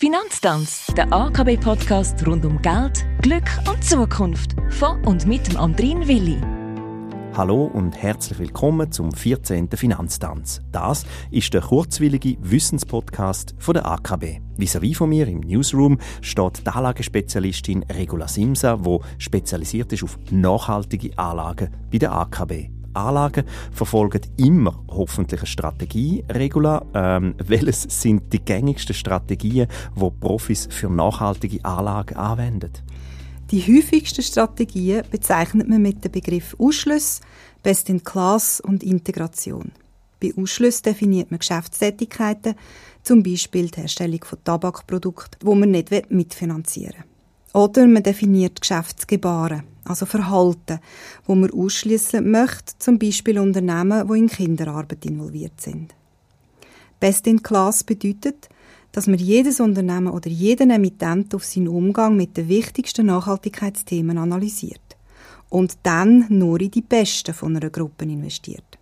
Finanztanz, der AKB-Podcast rund um Geld, Glück und Zukunft. Von und mit dem Andrin Willi. Hallo und herzlich willkommen zum 14. Finanztanz. Das ist der kurzwillige Wissenspodcast von der AKB. Vis-à-vis von mir im Newsroom steht die Anlagespezialistin Regula Simsa, wo spezialisiert ist auf nachhaltige Anlagen bei der AKB. Anlagen verfolgen immer hoffentlich eine Strategie. Regula, ähm, welches sind die gängigsten Strategien, die Profis für nachhaltige Anlagen anwenden? Die häufigsten Strategien bezeichnet man mit dem Begriff Ausschluss, Best in Class und Integration. Bei Ausschluss definiert man Geschäftstätigkeiten, zum Beispiel die Herstellung von Tabakprodukten, wo man nicht mitfinanzieren will. Oder man definiert Geschäftsgebaren, also Verhalten, wo man ausschließen möchte, zum Beispiel Unternehmen, die in Kinderarbeit involviert sind. Best in Class bedeutet, dass man jedes Unternehmen oder jeden Emittent auf seinen Umgang mit den wichtigsten Nachhaltigkeitsthemen analysiert und dann nur in die besten von einer Gruppe investiert.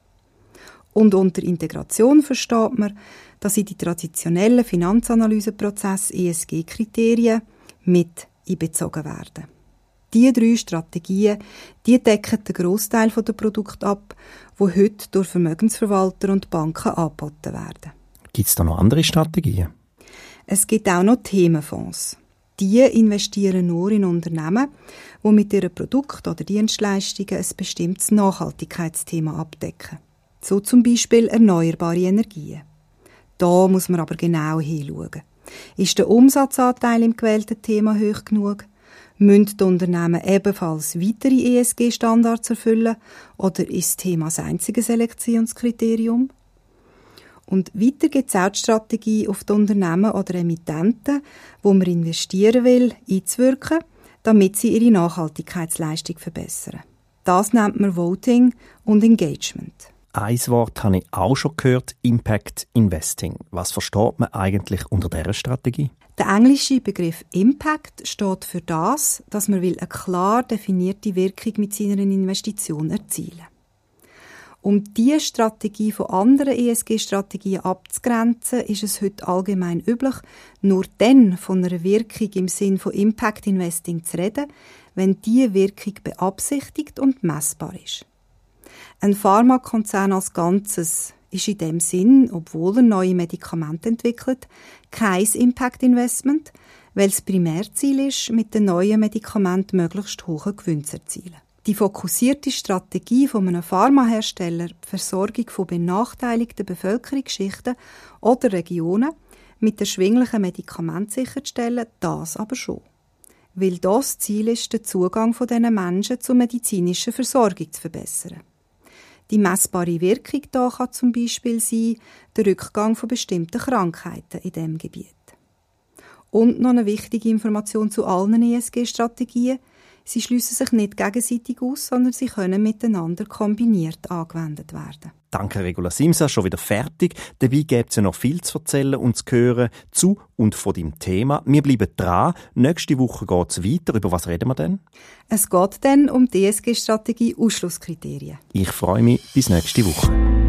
Und unter Integration versteht man, dass in die traditionellen Finanzanalyseprozesse ESG-Kriterien mit einbezogen werden. Diese drei Strategien die decken den Großteil der Produkte ab, die heute durch Vermögensverwalter und Banken angeboten werden. Gibt es da noch andere Strategien? Es gibt auch noch Themenfonds. Die investieren nur in Unternehmen, die mit ihren Produkten oder Dienstleistungen ein bestimmtes Nachhaltigkeitsthema abdecken. So zum Beispiel erneuerbare Energien. Da muss man aber genau hinschauen. Ist der Umsatzanteil im gewählten Thema hoch genug? Müssen die Unternehmen ebenfalls weitere ESG-Standards erfüllen oder ist das Thema das einzige Selektionskriterium? Und weiter gibt es auch die Strategie, auf die Unternehmen oder Emittenten, wo man investieren will, einzuwirken, damit sie ihre Nachhaltigkeitsleistung verbessern. Das nennt man Voting und Engagement. Ein Wort habe ich auch schon gehört, Impact Investing. Was versteht man eigentlich unter dieser Strategie? Der englische Begriff Impact steht für das, dass man will eine klar definierte Wirkung mit seiner Investition erzielen um diese Strategie von anderen ESG-Strategien abzugrenzen, ist es heute allgemein üblich, nur dann von einer Wirkung im Sinn von Impact Investing zu reden, wenn diese Wirkung beabsichtigt und messbar ist. Ein Pharmakonzern als Ganzes ist in dem Sinn, obwohl er neue Medikamente entwickelt, kein Impact Investment, weil das Primärziel ist, mit den neuen Medikamenten möglichst hohe Gewinne zu erzielen. Die fokussierte Strategie von einem Pharmahersteller, die Versorgung von benachteiligten Bevölkerungsschichten oder Regionen mit erschwinglichen Medikamenten sicherzustellen, das aber schon. Weil das Ziel ist, den Zugang von diesen Menschen zur medizinischen Versorgung zu verbessern. Die messbare Wirkung da kann zum Beispiel sein, der Rückgang von bestimmten Krankheiten in dem Gebiet. Und noch eine wichtige Information zu allen ESG-Strategien. Sie schließen sich nicht gegenseitig aus, sondern sie können miteinander kombiniert angewendet werden. Danke, Regula Simsa, schon wieder fertig. Dabei gibt es ja noch viel zu erzählen und zu hören zu und von dem Thema. Wir bleiben dran. Nächste Woche geht es weiter. Über was reden wir denn? Es geht dann um die ESG-Strategie Ausschlusskriterien. Ich freue mich. Bis nächste Woche.